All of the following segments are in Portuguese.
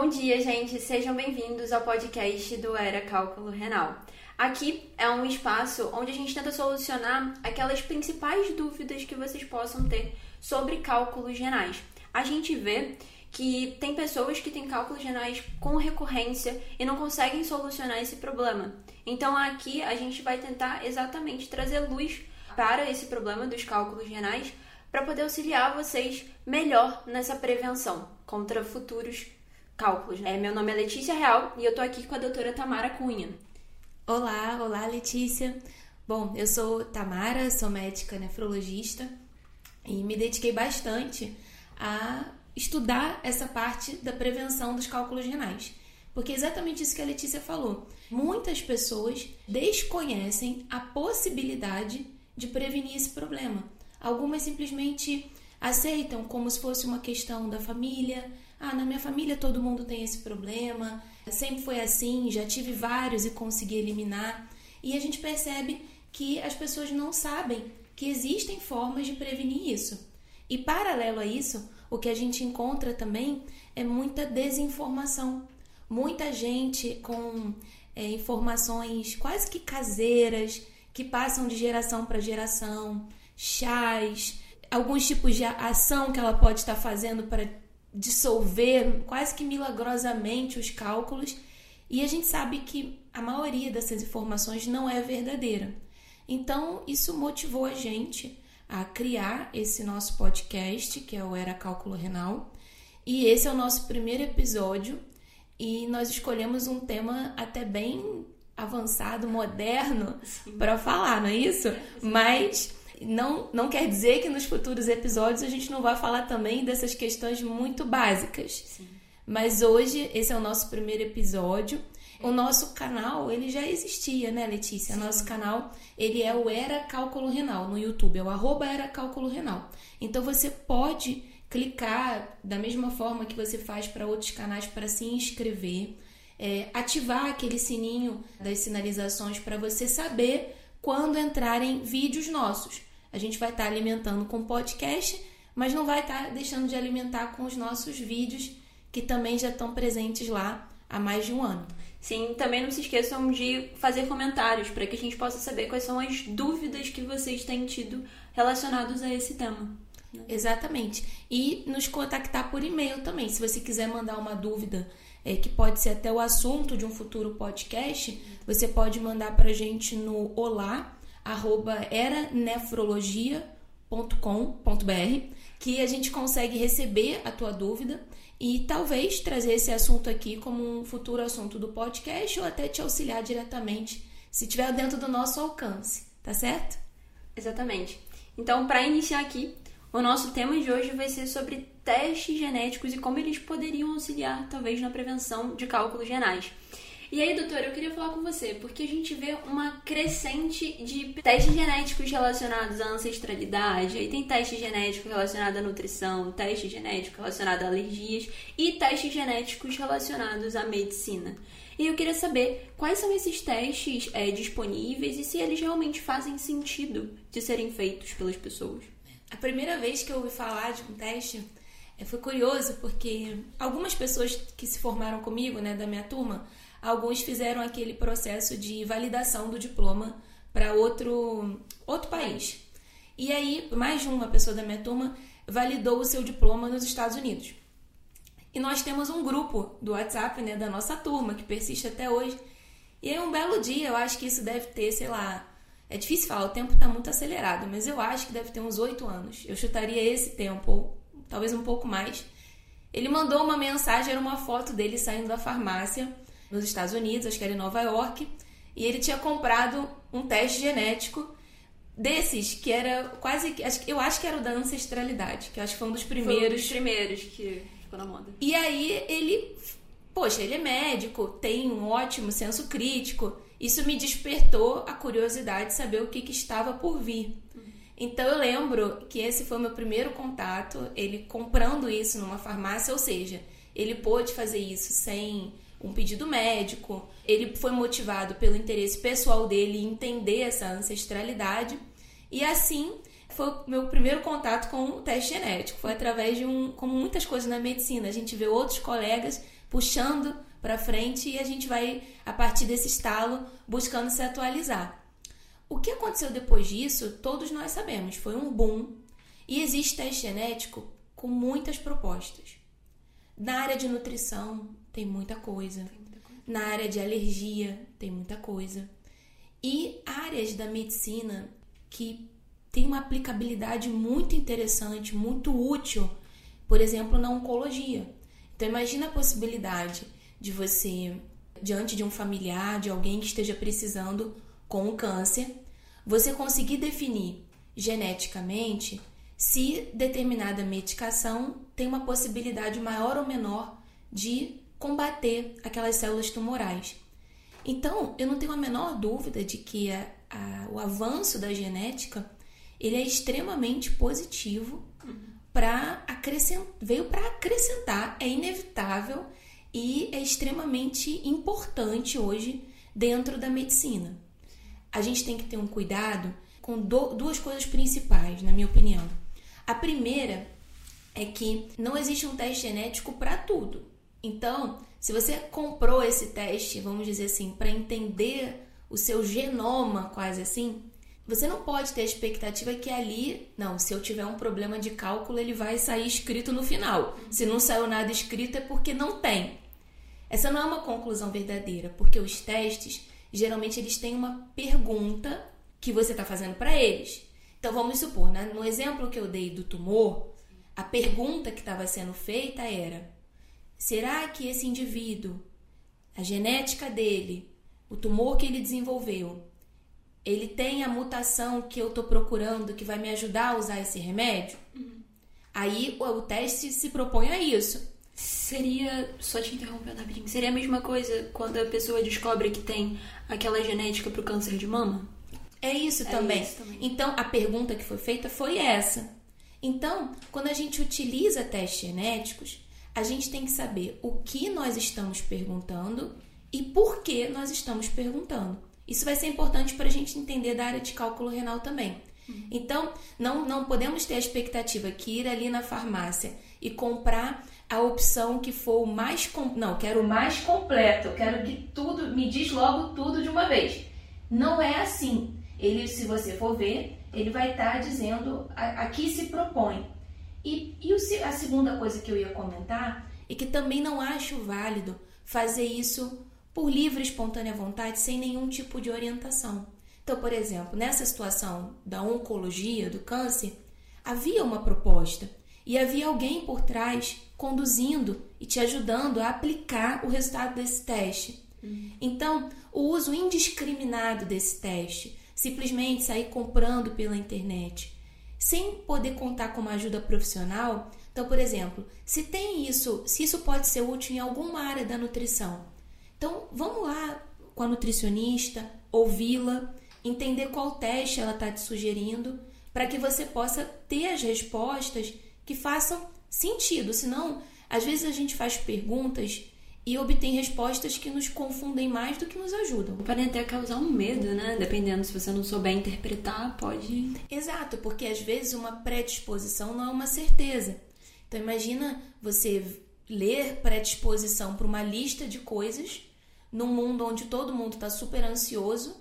Bom dia, gente. Sejam bem-vindos ao podcast do Era Cálculo Renal. Aqui é um espaço onde a gente tenta solucionar aquelas principais dúvidas que vocês possam ter sobre cálculos renais. A gente vê que tem pessoas que têm cálculos renais com recorrência e não conseguem solucionar esse problema. Então aqui a gente vai tentar exatamente trazer luz para esse problema dos cálculos renais para poder auxiliar vocês melhor nessa prevenção contra futuros cálculos. É, meu nome é Letícia Real e eu tô aqui com a doutora Tamara Cunha. Olá, olá Letícia. Bom, eu sou Tamara, sou médica nefrologista e me dediquei bastante a estudar essa parte da prevenção dos cálculos renais. Porque é exatamente isso que a Letícia falou. Muitas pessoas desconhecem a possibilidade de prevenir esse problema. Algumas simplesmente aceitam como se fosse uma questão da família, ah, na minha família todo mundo tem esse problema, sempre foi assim, já tive vários e consegui eliminar. E a gente percebe que as pessoas não sabem que existem formas de prevenir isso. E paralelo a isso, o que a gente encontra também é muita desinformação. Muita gente com é, informações quase que caseiras, que passam de geração para geração, chás, alguns tipos de ação que ela pode estar fazendo para dissolver quase que milagrosamente os cálculos, e a gente sabe que a maioria dessas informações não é verdadeira. Então, isso motivou a gente a criar esse nosso podcast, que é o Era Cálculo Renal. E esse é o nosso primeiro episódio e nós escolhemos um tema até bem avançado, moderno para falar, não é isso? Mas não, não quer dizer que nos futuros episódios a gente não vai falar também dessas questões muito básicas. Sim. Mas hoje esse é o nosso primeiro episódio. O nosso canal, ele já existia, né, Letícia? Sim. Nosso canal, ele é o Era Cálculo Renal no YouTube, é o arroba Era Cálculo Renal. Então você pode clicar da mesma forma que você faz para outros canais para se inscrever, é, ativar aquele sininho das sinalizações para você saber quando entrarem vídeos nossos. A gente vai estar tá alimentando com podcast, mas não vai estar tá deixando de alimentar com os nossos vídeos que também já estão presentes lá há mais de um ano. Sim, também não se esqueçam de fazer comentários para que a gente possa saber quais são as dúvidas que vocês têm tido relacionados a esse tema. Exatamente. E nos contactar por e-mail também. Se você quiser mandar uma dúvida é, que pode ser até o assunto de um futuro podcast, você pode mandar para a gente no olá arroba eranefrologia.com.br, que a gente consegue receber a tua dúvida e talvez trazer esse assunto aqui como um futuro assunto do podcast ou até te auxiliar diretamente, se estiver dentro do nosso alcance, tá certo? Exatamente. Então, para iniciar aqui, o nosso tema de hoje vai ser sobre testes genéticos e como eles poderiam auxiliar, talvez, na prevenção de cálculos renais. E aí, doutora, eu queria falar com você, porque a gente vê uma crescente de testes genéticos relacionados à ancestralidade, aí tem teste genético relacionado à nutrição, teste genético relacionado a alergias e testes genéticos relacionados à medicina. E eu queria saber quais são esses testes é, disponíveis e se eles realmente fazem sentido de serem feitos pelas pessoas. A primeira vez que eu ouvi falar de um teste é, foi curioso porque algumas pessoas que se formaram comigo, né, da minha turma, alguns fizeram aquele processo de validação do diploma para outro, outro país. E aí, mais de uma pessoa da minha turma validou o seu diploma nos Estados Unidos. E nós temos um grupo do WhatsApp, né, da nossa turma, que persiste até hoje. E aí, um belo dia, eu acho que isso deve ter, sei lá, é difícil falar, o tempo está muito acelerado, mas eu acho que deve ter uns oito anos. Eu chutaria esse tempo, ou talvez um pouco mais. Ele mandou uma mensagem, era uma foto dele saindo da farmácia nos Estados Unidos, acho que era em Nova York, e ele tinha comprado um teste genético desses que era quase eu acho que era o da ancestralidade, que acho que foi um dos primeiros, foi um dos primeiros que ficou na moda. E aí ele, poxa, ele é médico, tem um ótimo senso crítico. Isso me despertou a curiosidade de saber o que, que estava por vir. Então eu lembro que esse foi o meu primeiro contato, ele comprando isso numa farmácia, ou seja, ele pôde fazer isso sem um pedido médico. Ele foi motivado pelo interesse pessoal dele em entender essa ancestralidade. E assim foi o meu primeiro contato com o teste genético. Foi através de um. Como muitas coisas na medicina, a gente vê outros colegas puxando para frente e a gente vai, a partir desse estalo, buscando se atualizar. O que aconteceu depois disso, todos nós sabemos, foi um boom e existe teste genético com muitas propostas. Na área de nutrição, tem muita coisa. Tem muita coisa. Na área de alergia, tem muita coisa. E áreas da medicina que tem uma aplicabilidade muito interessante, muito útil, por exemplo, na oncologia. Então imagina a possibilidade de você, diante de um familiar, de alguém que esteja precisando com um câncer, você conseguir definir geneticamente se determinada medicação tem uma possibilidade maior ou menor de combater aquelas células tumorais. Então, eu não tenho a menor dúvida de que a, a, o avanço da genética ele é extremamente positivo para acrescentar, veio para acrescentar, é inevitável e é extremamente importante hoje dentro da medicina. A gente tem que ter um cuidado com do, duas coisas principais, na minha opinião. A primeira é que não existe um teste genético para tudo. Então, se você comprou esse teste, vamos dizer assim, para entender o seu genoma, quase assim, você não pode ter a expectativa que ali, não, se eu tiver um problema de cálculo, ele vai sair escrito no final. Se não saiu nada escrito é porque não tem. Essa não é uma conclusão verdadeira, porque os testes, geralmente eles têm uma pergunta que você está fazendo para eles. Então vamos supor, né? no exemplo que eu dei do tumor, a pergunta que estava sendo feita era: Será que esse indivíduo, a genética dele, o tumor que ele desenvolveu, ele tem a mutação que eu estou procurando que vai me ajudar a usar esse remédio? Uhum. Aí o teste se propõe a isso. Seria, só te interrompendo rapidinho, seria a mesma coisa quando a pessoa descobre que tem aquela genética para o câncer de mama? É isso, é também. isso também. Então, a pergunta que foi feita foi essa. Então, quando a gente utiliza testes genéticos, a gente tem que saber o que nós estamos perguntando e por que nós estamos perguntando. Isso vai ser importante para a gente entender da área de cálculo renal também. Uhum. Então, não, não podemos ter a expectativa que ir ali na farmácia e comprar a opção que for o mais. Com... Não, quero o mais completo, eu quero que tudo, me diz logo tudo de uma vez. Não é assim. Ele, se você for ver, ele vai estar tá dizendo a, a que se propõe. E, e a segunda coisa que eu ia comentar é que também não acho válido fazer isso por livre e espontânea vontade, sem nenhum tipo de orientação. Então, por exemplo, nessa situação da oncologia, do câncer, havia uma proposta e havia alguém por trás conduzindo e te ajudando a aplicar o resultado desse teste. Uhum. Então, o uso indiscriminado desse teste, simplesmente sair comprando pela internet, sem poder contar com uma ajuda profissional. Então, por exemplo, se tem isso, se isso pode ser útil em alguma área da nutrição, então vamos lá com a nutricionista, ouvi-la, entender qual teste ela está te sugerindo, para que você possa ter as respostas que façam sentido. Senão, às vezes a gente faz perguntas e obtém respostas que nos confundem mais do que nos ajudam. Podem até causar um medo, né? Dependendo se você não souber interpretar, pode. Exato, porque às vezes uma predisposição não é uma certeza. Então imagina você ler predisposição para uma lista de coisas num mundo onde todo mundo está super ansioso.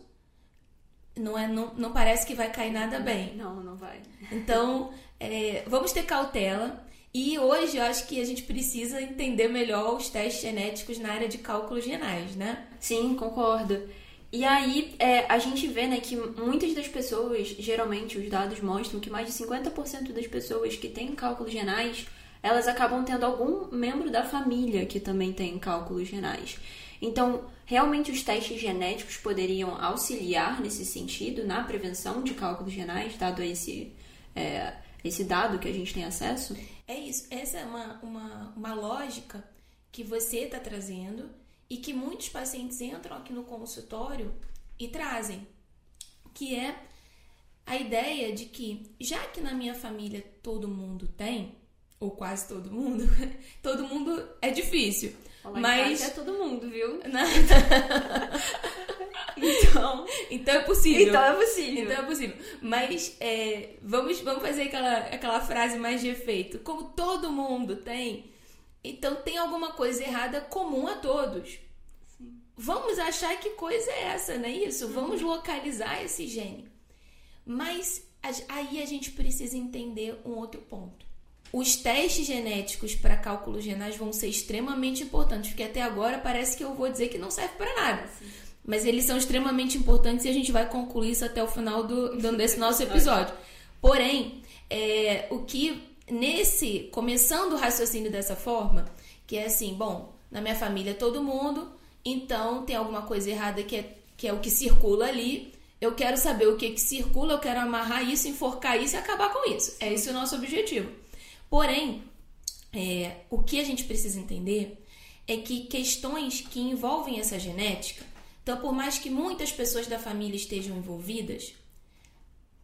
Não, é, não, não parece que vai cair nada bem. Não, não vai. Então, é, vamos ter cautela. E hoje eu acho que a gente precisa entender melhor os testes genéticos na área de cálculos renais, né? Sim, concordo. E aí é, a gente vê né, que muitas das pessoas, geralmente os dados mostram que mais de 50% das pessoas que têm cálculos renais, elas acabam tendo algum membro da família que também tem cálculos renais. Então, realmente os testes genéticos poderiam auxiliar nesse sentido, na prevenção de cálculos renais, dado esse, é, esse dado que a gente tem acesso? É isso. Essa é uma, uma, uma lógica que você está trazendo e que muitos pacientes entram aqui no consultório e trazem, que é a ideia de que, já que na minha família todo mundo tem, ou quase todo mundo, todo mundo é difícil. Falar mas é todo mundo, viu? Então, então é possível. Então é possível. Então é possível. Mas é, vamos, vamos fazer aquela, aquela frase mais de efeito. Como todo mundo tem, Então tem alguma coisa errada comum a todos. Sim. Vamos achar que coisa é essa, não é isso? Uhum. Vamos localizar esse gene. Mas aí a gente precisa entender um outro ponto. Os testes genéticos para cálculos renais vão ser extremamente importantes, porque até agora parece que eu vou dizer que não serve para nada. Sim. Mas eles são extremamente importantes e a gente vai concluir isso até o final do, do desse nosso episódio. Porém, é, o que nesse começando o raciocínio dessa forma, que é assim, bom, na minha família todo mundo, então tem alguma coisa errada que é, que é o que circula ali. Eu quero saber o que, que circula, eu quero amarrar isso, enforcar isso e acabar com isso. É esse o nosso objetivo. Porém, é, o que a gente precisa entender é que questões que envolvem essa genética, então por mais que muitas pessoas da família estejam envolvidas,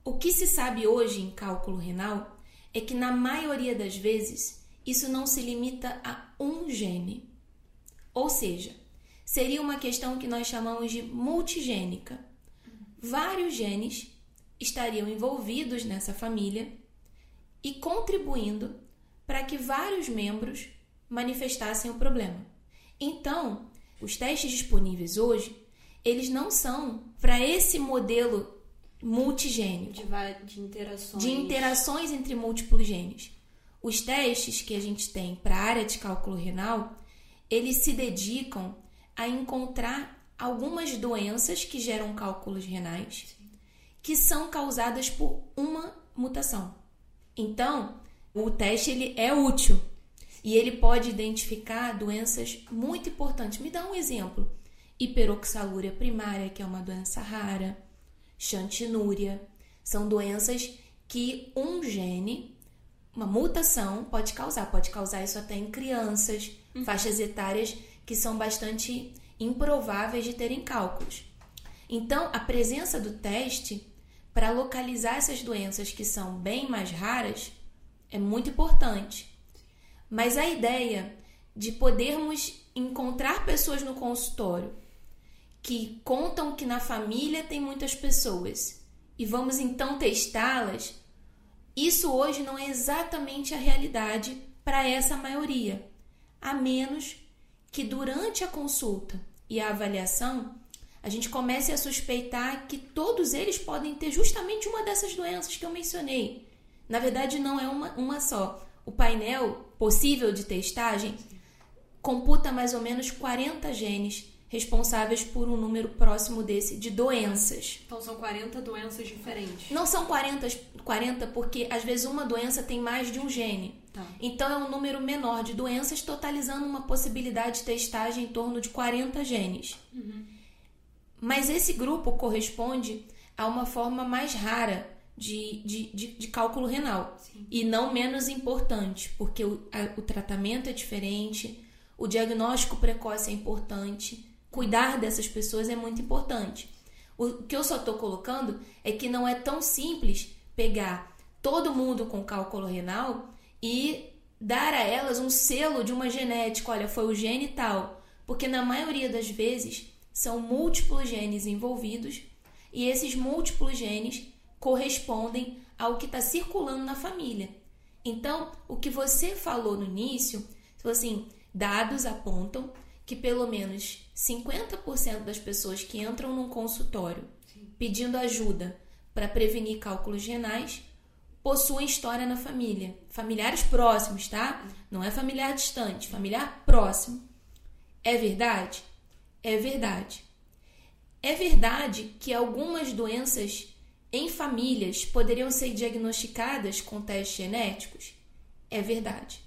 o que se sabe hoje em cálculo renal é que na maioria das vezes isso não se limita a um gene. Ou seja, seria uma questão que nós chamamos de multigênica. Vários genes estariam envolvidos nessa família e contribuindo para que vários membros manifestassem o problema. Então, os testes disponíveis hoje, eles não são para esse modelo multigênico. De, de interações. De interações entre múltiplos genes. Os testes que a gente tem para a área de cálculo renal, eles se dedicam a encontrar algumas doenças que geram cálculos renais que são causadas por uma mutação. Então, o teste ele é útil e ele pode identificar doenças muito importantes. Me dá um exemplo: hiperoxalúria primária, que é uma doença rara, chantinúria. São doenças que um gene, uma mutação, pode causar. Pode causar isso até em crianças, uhum. faixas etárias que são bastante improváveis de terem cálculos. Então, a presença do teste para localizar essas doenças que são bem mais raras é muito importante. Mas a ideia de podermos encontrar pessoas no consultório que contam que na família tem muitas pessoas e vamos então testá-las, isso hoje não é exatamente a realidade para essa maioria, a menos que durante a consulta e a avaliação a gente comece a suspeitar que todos eles podem ter justamente uma dessas doenças que eu mencionei. Na verdade, não é uma, uma só. O painel possível de testagem computa mais ou menos 40 genes responsáveis por um número próximo desse de doenças. Então são 40 doenças diferentes. Não são 40, 40 porque às vezes uma doença tem mais de um gene. Tá. Então é um número menor de doenças, totalizando uma possibilidade de testagem em torno de 40 genes. Uhum. Mas esse grupo corresponde a uma forma mais rara de, de, de, de cálculo renal. Sim. E não menos importante, porque o, a, o tratamento é diferente, o diagnóstico precoce é importante cuidar dessas pessoas é muito importante. O que eu só estou colocando é que não é tão simples pegar todo mundo com cálculo renal e dar a elas um selo de uma genética, olha, foi o gene tal, porque na maioria das vezes são múltiplos genes envolvidos e esses múltiplos genes correspondem ao que está circulando na família. Então, o que você falou no início, assim, dados apontam que pelo menos 50% das pessoas que entram num consultório pedindo ajuda para prevenir cálculos renais possuem história na família. Familiares próximos, tá? Não é familiar distante, familiar próximo. É verdade? É verdade. É verdade que algumas doenças em famílias poderiam ser diagnosticadas com testes genéticos? É verdade.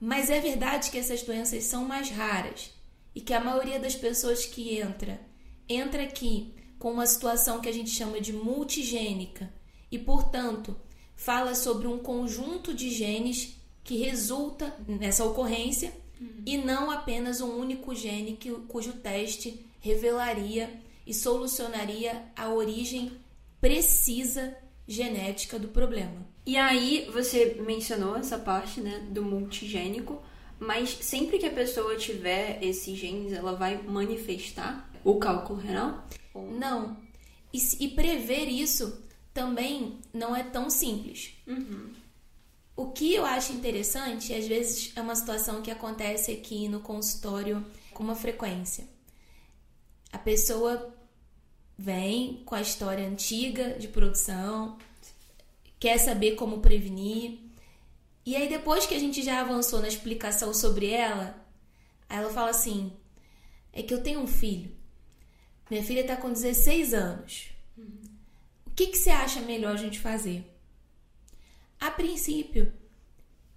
Mas é verdade que essas doenças são mais raras e que a maioria das pessoas que entra entra aqui com uma situação que a gente chama de multigênica e, portanto, fala sobre um conjunto de genes que resulta nessa ocorrência uhum. e não apenas um único gene que, cujo teste revelaria e solucionaria a origem precisa genética do problema. E aí você mencionou essa parte, né, do multigênico, mas sempre que a pessoa tiver esses genes, ela vai manifestar o cálculo renal? Não. E, e prever isso também não é tão simples. Uhum. O que eu acho interessante, às vezes é uma situação que acontece aqui no consultório com uma frequência. A pessoa vem com a história antiga de produção, quer saber como prevenir. E aí, depois que a gente já avançou na explicação sobre ela, ela fala assim: é que eu tenho um filho. Minha filha está com 16 anos. O que, que você acha melhor a gente fazer? A princípio,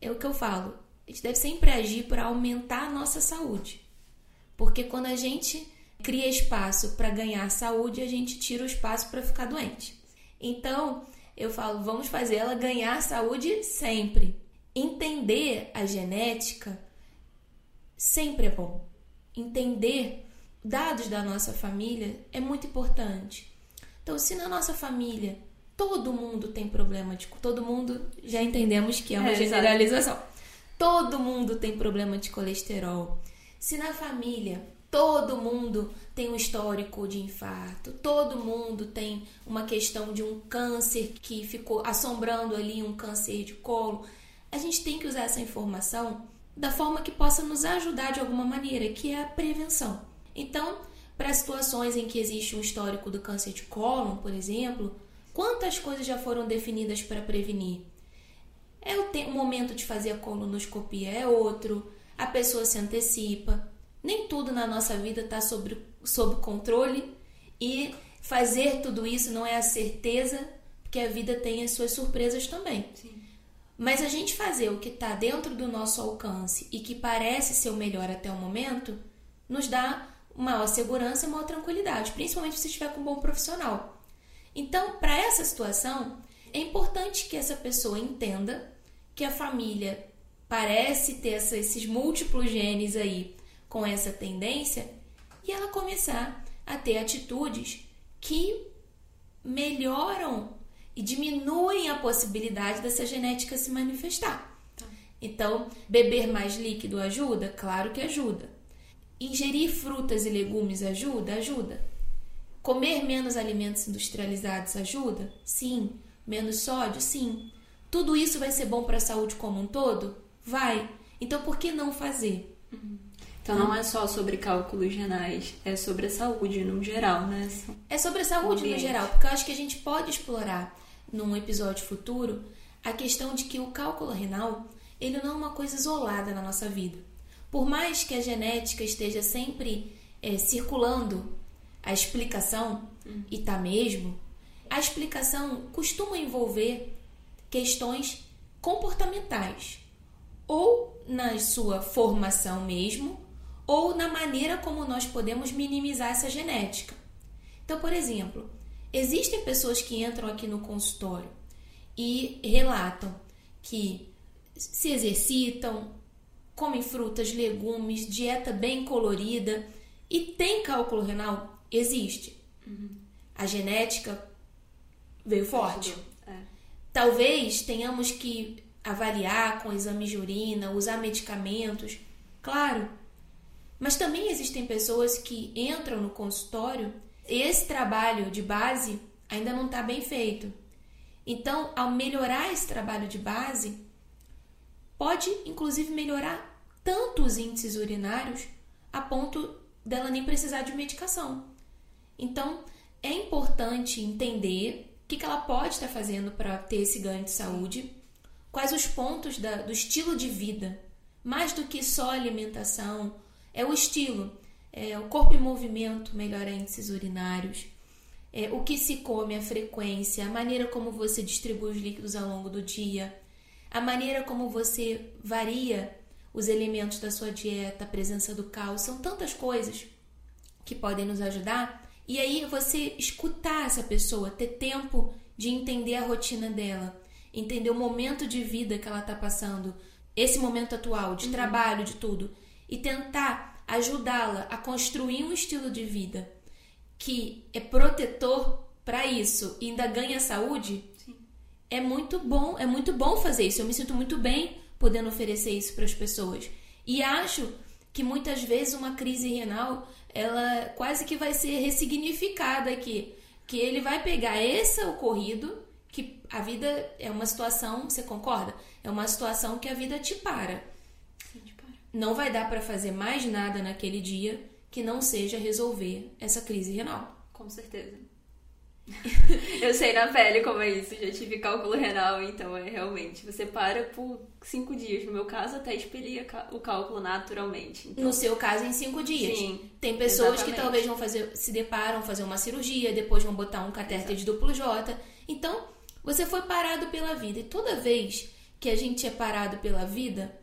é o que eu falo. A gente deve sempre agir para aumentar a nossa saúde. Porque quando a gente cria espaço para ganhar saúde, a gente tira o espaço para ficar doente. Então, eu falo, vamos fazer ela ganhar saúde sempre. Entender a genética sempre é bom. Entender dados da nossa família é muito importante. Então, se na nossa família todo mundo tem problema de todo mundo já entendemos que é uma é, generalização. Exatamente. Todo mundo tem problema de colesterol. Se na família todo mundo tem um histórico de infarto, todo mundo tem uma questão de um câncer que ficou assombrando ali um câncer de colo, a gente tem que usar essa informação da forma que possa nos ajudar de alguma maneira, que é a prevenção. Então, para situações em que existe um histórico do câncer de cólon, por exemplo, quantas coisas já foram definidas para prevenir? É o, o momento de fazer a colonoscopia é outro, a pessoa se antecipa. Nem tudo na nossa vida está sob, sob controle e fazer tudo isso não é a certeza, porque a vida tem as suas surpresas também. Sim. Mas a gente fazer o que está dentro do nosso alcance e que parece ser o melhor até o momento, nos dá maior segurança e maior tranquilidade, principalmente se estiver com um bom profissional. Então, para essa situação, é importante que essa pessoa entenda que a família parece ter essa, esses múltiplos genes aí com essa tendência e ela começar a ter atitudes que melhoram e diminuem a possibilidade dessa genética se manifestar. Tá. Então, beber mais líquido ajuda? Claro que ajuda. Ingerir frutas e legumes ajuda? Ajuda. Comer menos alimentos industrializados ajuda? Sim. Menos sódio? Sim. Tudo isso vai ser bom para a saúde como um todo? Vai. Então, por que não fazer? Uhum. Então não é só sobre cálculos renais, é sobre a saúde no geral, né? É sobre a saúde no geral, porque eu acho que a gente pode explorar num episódio futuro a questão de que o cálculo renal ele não é uma coisa isolada na nossa vida. Por mais que a genética esteja sempre é, circulando a explicação, hum. e tá mesmo, a explicação costuma envolver questões comportamentais, ou na sua formação mesmo, ou na maneira como nós podemos minimizar essa genética. Então, por exemplo, Existem pessoas que entram aqui no consultório e relatam que se exercitam, comem frutas, legumes, dieta bem colorida e tem cálculo renal? Existe. Uhum. A genética veio forte. É. Talvez tenhamos que avaliar com exames de urina, usar medicamentos, claro. Mas também existem pessoas que entram no consultório esse trabalho de base ainda não está bem feito. Então, ao melhorar esse trabalho de base, pode inclusive melhorar tanto os índices urinários a ponto dela nem precisar de medicação. Então, é importante entender o que, ela pode estar fazendo para ter esse ganho de saúde, quais os pontos da, do estilo de vida, mais do que só alimentação, é o estilo é, o corpo em movimento melhora índices urinários, é, o que se come, a frequência, a maneira como você distribui os líquidos ao longo do dia, a maneira como você varia os elementos da sua dieta, a presença do cálcio, são tantas coisas que podem nos ajudar. E aí você escutar essa pessoa, ter tempo de entender a rotina dela, entender o momento de vida que ela está passando, esse momento atual, de uhum. trabalho, de tudo, e tentar ajudá-la a construir um estilo de vida que é protetor para isso e ainda ganha saúde, Sim. é muito bom, é muito bom fazer isso. Eu me sinto muito bem podendo oferecer isso para as pessoas. E acho que muitas vezes uma crise renal, ela quase que vai ser ressignificada aqui, que ele vai pegar esse ocorrido que a vida é uma situação, você concorda? É uma situação que a vida te para. Sim, te para. Não vai dar para fazer mais nada naquele dia que não seja resolver essa crise renal. Com certeza. eu sei na pele como é isso, já tive cálculo renal, então é realmente. Você para por cinco dias. No meu caso, até expelia o cálculo naturalmente. Então... No seu caso, em cinco dias. Sim. Tem pessoas exatamente. que talvez vão fazer, se deparam, fazer uma cirurgia, depois vão botar um catéter de duplo J. Então, você foi parado pela vida. E toda vez que a gente é parado pela vida,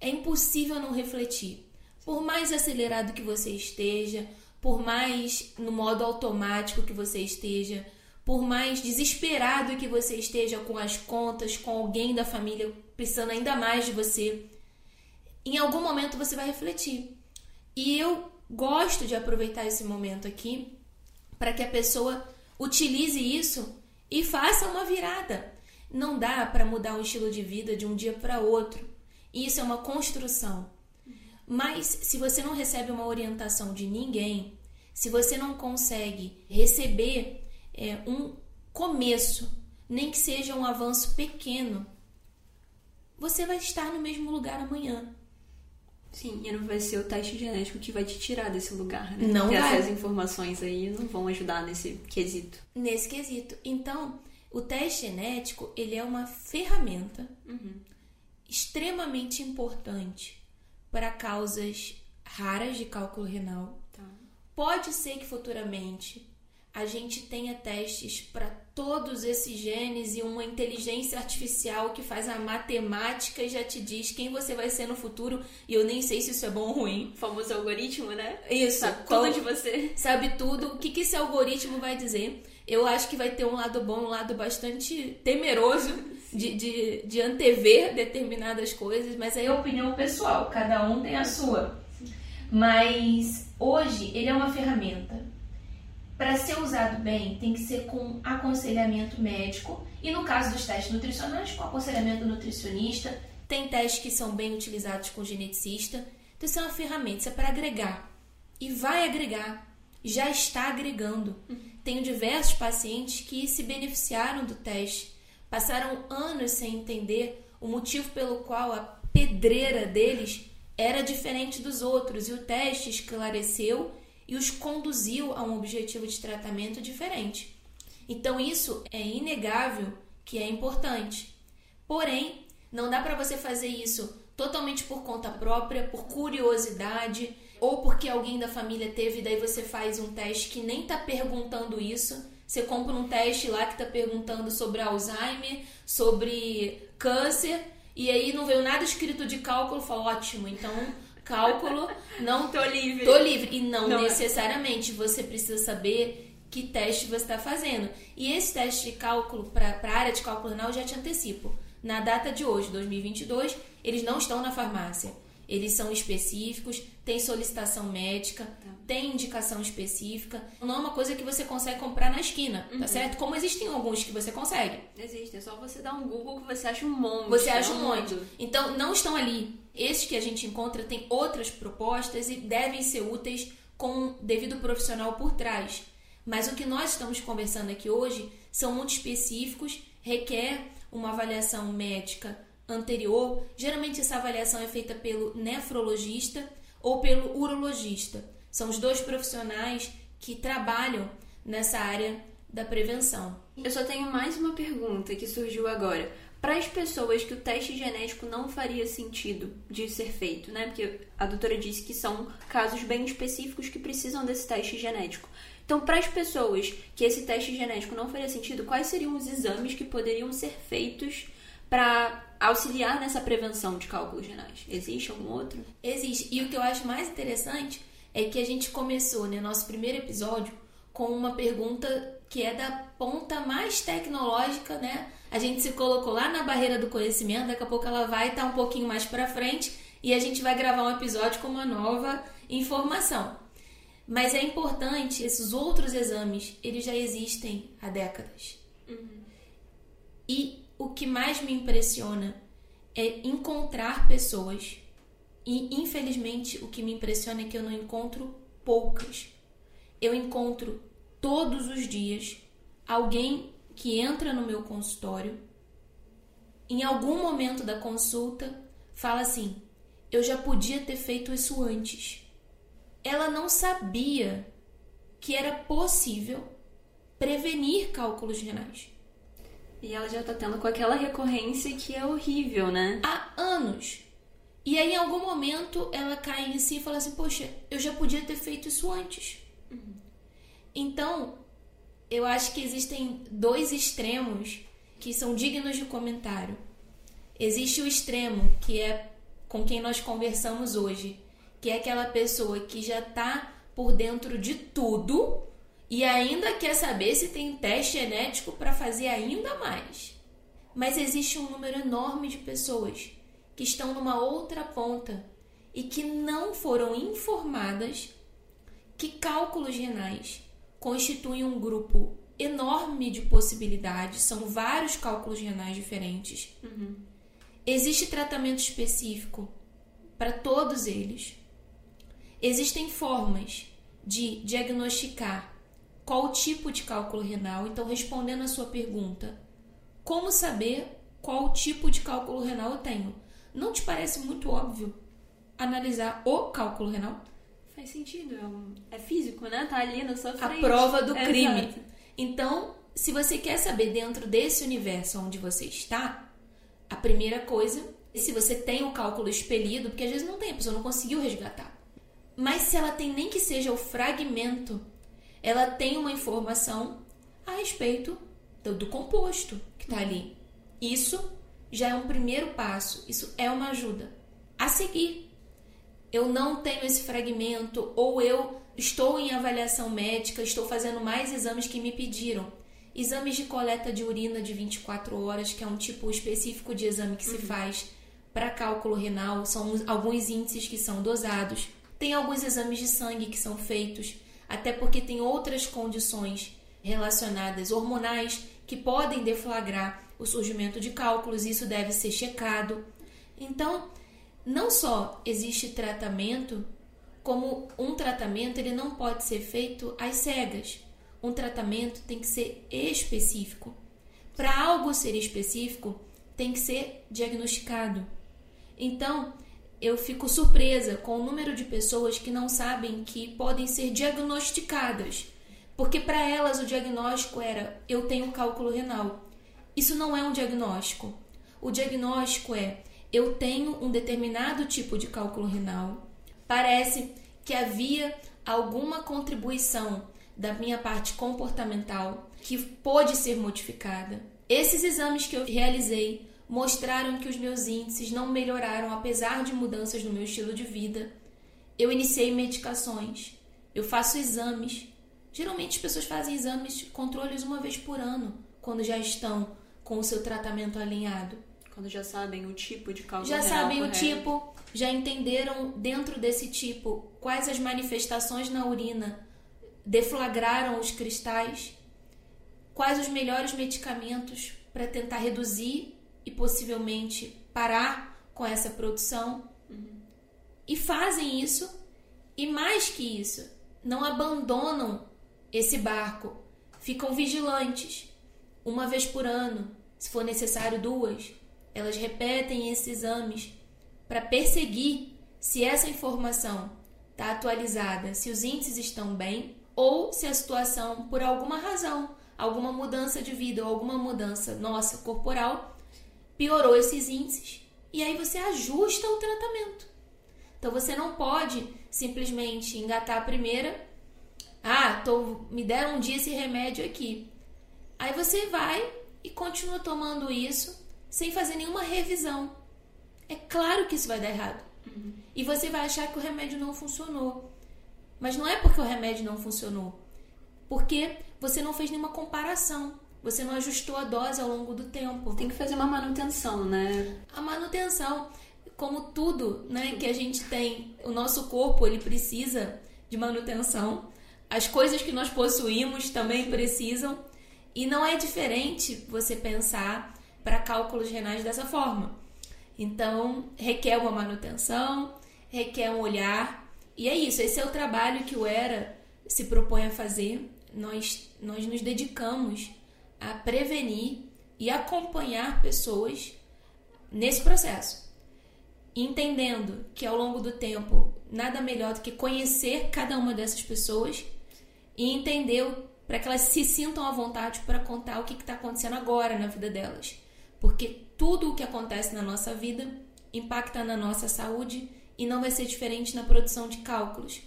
é impossível não refletir. Por mais acelerado que você esteja, por mais no modo automático que você esteja, por mais desesperado que você esteja com as contas, com alguém da família precisando ainda mais de você, em algum momento você vai refletir. E eu gosto de aproveitar esse momento aqui para que a pessoa utilize isso e faça uma virada. Não dá para mudar um estilo de vida de um dia para outro. Isso é uma construção. Mas se você não recebe uma orientação de ninguém, se você não consegue receber é, um começo, nem que seja um avanço pequeno, você vai estar no mesmo lugar amanhã. Sim, e não vai ser o teste genético que vai te tirar desse lugar, né? Não Porque vai. essas informações aí não vão ajudar nesse quesito. Nesse quesito. Então, o teste genético, ele é uma ferramenta Uhum. extremamente importante para causas raras de cálculo renal. Tá. Pode ser que futuramente a gente tenha testes para todos esses genes e uma inteligência artificial que faz a matemática e já te diz quem você vai ser no futuro. E eu nem sei se isso é bom ou ruim. O famoso algoritmo, né? Isso, Sabe qual- tudo de você. sabe tudo. O que, que esse algoritmo vai dizer? Eu acho que vai ter um lado bom, um lado bastante temeroso de, de, de antever determinadas coisas, mas aí é opinião pessoal, cada um tem a sua. Mas hoje ele é uma ferramenta. Para ser usado bem, tem que ser com aconselhamento médico e no caso dos testes nutricionais, com aconselhamento nutricionista. Tem testes que são bem utilizados com geneticista. Então, isso é uma ferramenta, isso é para agregar. E vai agregar. Já está agregando. Tenho diversos pacientes que se beneficiaram do teste, passaram anos sem entender o motivo pelo qual a pedreira deles era diferente dos outros e o teste esclareceu e os conduziu a um objetivo de tratamento diferente. Então isso é inegável que é importante. Porém, não dá para você fazer isso totalmente por conta própria, por curiosidade ou porque alguém da família teve, daí você faz um teste que nem tá perguntando isso. Você compra um teste lá que tá perguntando sobre Alzheimer, sobre câncer, e aí não veio nada escrito de cálculo, fala ótimo, então cálculo não Tô livre. Tô livre. E não, Não é. necessariamente. Você precisa saber que teste você está fazendo. E esse teste de cálculo para a área de cálculo renal, eu já te antecipo. Na data de hoje, 2022, eles não estão na farmácia. Eles são específicos, tem solicitação médica, tem indicação específica. Não é uma coisa que você consegue comprar na esquina, tá certo? Como existem alguns que você consegue. Existe, é só você dar um Google que você acha um monte. Você acha é um monte. Então, não estão ali. Esses que a gente encontra têm outras propostas e devem ser úteis com um devido profissional por trás. Mas o que nós estamos conversando aqui hoje são muito específicos, requer uma avaliação médica anterior. Geralmente essa avaliação é feita pelo nefrologista ou pelo urologista. São os dois profissionais que trabalham nessa área da prevenção. Eu só tenho mais uma pergunta que surgiu agora. Para as pessoas que o teste genético não faria sentido de ser feito, né? Porque a doutora disse que são casos bem específicos que precisam desse teste genético. Então, para as pessoas que esse teste genético não faria sentido, quais seriam os exames que poderiam ser feitos para auxiliar nessa prevenção de cálculos renais? Existe algum outro? Existe. E o que eu acho mais interessante é que a gente começou, né, nosso primeiro episódio, com uma pergunta que é da ponta mais tecnológica, né? A gente se colocou lá na barreira do conhecimento, daqui a pouco ela vai estar um pouquinho mais para frente e a gente vai gravar um episódio com uma nova informação. Mas é importante, esses outros exames, eles já existem há décadas. E o que mais me impressiona é encontrar pessoas. E infelizmente o que me impressiona é que eu não encontro poucas. Eu encontro todos os dias alguém que entra no meu consultório, em algum momento da consulta, fala assim: eu já podia ter feito isso antes. Ela não sabia que era possível prevenir cálculos renais. E ela já tá tendo com aquela recorrência que é horrível, né? Há anos. E aí, em algum momento, ela cai em si e fala assim: Poxa, eu já podia ter feito isso antes. Uhum. Então, eu acho que existem dois extremos que são dignos de comentário. Existe o extremo, que é com quem nós conversamos hoje, que é aquela pessoa que já está por dentro de tudo e ainda quer saber se tem teste genético para fazer ainda mais. Mas existe um número enorme de pessoas que estão numa outra ponta e que não foram informadas que cálculos renais constituem um grupo enorme de possibilidades, são vários cálculos renais diferentes. Uhum. Existe tratamento específico para todos eles. Existem formas de diagnosticar qual tipo de cálculo renal. Então, respondendo a sua pergunta, como saber qual tipo de cálculo renal eu tenho? Não te parece muito óbvio analisar o cálculo renal? Faz sentido, é, um, é físico, né? Tá ali na sua frente. A prova do crime. Exato. Então, se você quer saber dentro desse universo onde você está, a primeira coisa, se você tem o cálculo expelido, porque às vezes não tem, a pessoa não conseguiu resgatar. Mas se ela tem nem que seja o fragmento, ela tem uma informação a respeito do, do composto que está ali. Isso já é um primeiro passo, isso é uma ajuda. A seguir, eu não tenho esse fragmento ou eu estou em avaliação médica, estou fazendo mais exames que me pediram. Exames de coleta de urina de 24 horas, que é um tipo específico de exame que uhum. se faz para cálculo renal, são alguns índices que são dosados. Tem alguns exames de sangue que são feitos, até porque tem outras condições relacionadas hormonais que podem deflagrar o surgimento de cálculos, isso deve ser checado. Então, não só existe tratamento, como um tratamento ele não pode ser feito às cegas. Um tratamento tem que ser específico. Para algo ser específico, tem que ser diagnosticado. Então, eu fico surpresa com o número de pessoas que não sabem que podem ser diagnosticadas. Porque para elas o diagnóstico era eu tenho cálculo renal. Isso não é um diagnóstico. O diagnóstico é: eu tenho um determinado tipo de cálculo renal. Parece que havia alguma contribuição da minha parte comportamental que pôde ser modificada. Esses exames que eu realizei mostraram que os meus índices não melhoraram apesar de mudanças no meu estilo de vida. Eu iniciei medicações, eu faço exames. Geralmente as pessoas fazem exames, controles uma vez por ano, quando já estão com o seu tratamento alinhado. Quando já sabem o tipo de cálculo Já sabem correto. o tipo, já entenderam dentro desse tipo quais as manifestações na urina deflagraram os cristais, quais os melhores medicamentos para tentar reduzir e possivelmente parar com essa produção. Uhum. E fazem isso, e mais que isso, não abandonam esse barco, ficam vigilantes uma vez por ano, se for necessário duas. Elas repetem esses exames para perseguir se essa informação está atualizada, se os índices estão bem ou se a situação, por alguma razão, alguma mudança de vida ou alguma mudança nossa corporal, piorou esses índices. E aí você ajusta o tratamento. Então você não pode simplesmente engatar a primeira. Ah, tô, me deram um dia esse remédio aqui. Aí você vai e continua tomando isso sem fazer nenhuma revisão. É claro que isso vai dar errado. Uhum. E você vai achar que o remédio não funcionou. Mas não é porque o remédio não funcionou. Porque você não fez nenhuma comparação. Você não ajustou a dose ao longo do tempo. Tem que fazer uma manutenção, né? A manutenção, como tudo, né, que a gente tem, o nosso corpo ele precisa de manutenção. As coisas que nós possuímos também precisam. E não é diferente você pensar para cálculos renais dessa forma. Então, requer uma manutenção, requer um olhar. E é isso, esse é o trabalho que o ERA se propõe a fazer. Nós, nós nos dedicamos a prevenir e acompanhar pessoas nesse processo. Entendendo que ao longo do tempo nada melhor do que conhecer cada uma dessas pessoas e entender para que elas se sintam à vontade para contar o que está acontecendo agora na vida delas. Porque tudo o que acontece na nossa vida impacta na nossa saúde e não vai ser diferente na produção de cálculos.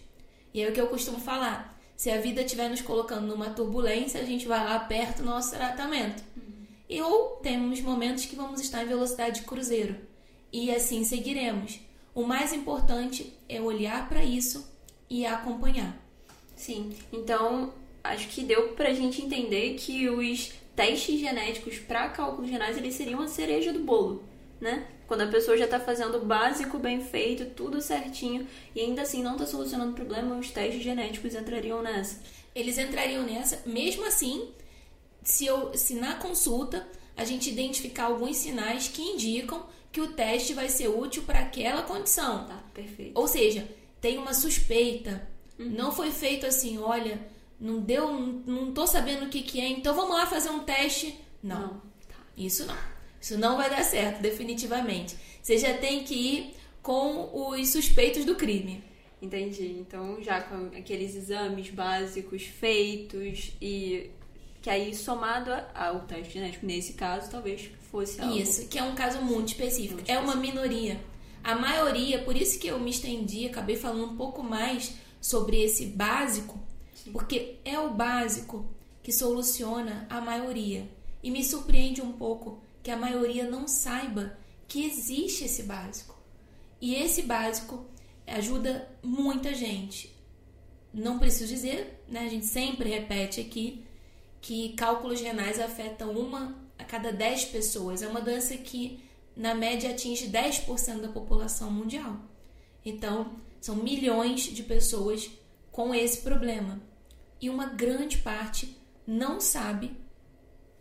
E é o que eu costumo falar. Se a vida estiver nos colocando numa turbulência, a gente vai lá perto do nosso tratamento. Uhum. E ou temos momentos que vamos estar em velocidade de cruzeiro. E assim seguiremos. O mais importante é olhar para isso e acompanhar. Sim, então acho que deu para a gente entender que os testes genéticos para cálculos renais eles seriam a cereja do bolo, né? Quando a pessoa já está fazendo o básico bem feito, tudo certinho, e ainda assim não está solucionando o problema, os testes genéticos entrariam nessa. Eles entrariam nessa, mesmo assim, se, eu, se na consulta a gente identificar alguns sinais que indicam que o teste vai ser útil para aquela condição. Tá, perfeito. Ou seja, tem uma suspeita. Uhum. Não foi feito assim, olha, não deu, não tô sabendo o que que é, então vamos lá fazer um teste. Não. não. Tá. Isso não. Isso não vai dar certo, definitivamente. Você já tem que ir com os suspeitos do crime. Entendi. Então, já com aqueles exames básicos feitos e que aí somado ao teste genético, nesse caso, talvez fosse algo... Isso, que é um caso muito específico. Muito é uma minoria. A maioria, por isso que eu me estendi, acabei falando um pouco mais sobre esse básico, Sim. porque é o básico que soluciona a maioria. E me surpreende um pouco que a maioria não saiba que existe esse básico. E esse básico ajuda muita gente. Não preciso dizer, né? A gente sempre repete aqui que cálculos renais afetam uma a cada 10 pessoas. É uma doença que, na média, atinge 10% da população mundial. Então, são milhões de pessoas com esse problema. E uma grande parte não sabe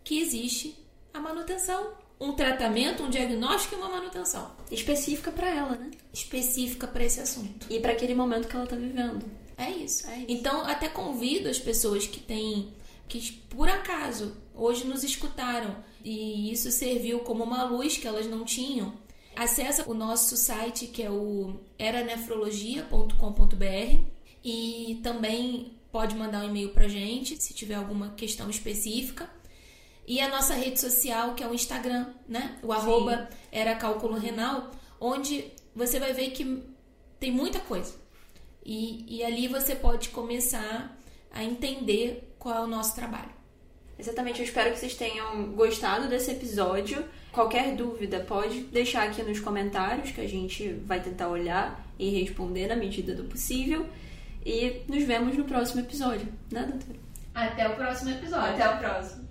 que existe a manutenção. Um tratamento, um diagnóstico e uma manutenção. Específica para ela, né? Específica para esse assunto. E para aquele momento que ela está vivendo. É isso. é isso. Então, até convido as pessoas que têm, que por acaso hoje nos escutaram e isso serviu como uma luz que elas não tinham. Acesse o nosso site que é o eranefrologia.com.br e também pode mandar um e-mail pra gente se tiver alguma questão específica. E a nossa rede social, que é o Instagram, né? O arroba era cálculo renal, onde você vai ver que tem muita coisa. E, e ali você pode começar a entender qual é o nosso trabalho. Exatamente, eu espero que vocês tenham gostado desse episódio. Qualquer dúvida pode deixar aqui nos comentários que a gente vai tentar olhar e responder na medida do possível. E nos vemos no próximo episódio, né, doutora? Até o próximo episódio. Até o próximo.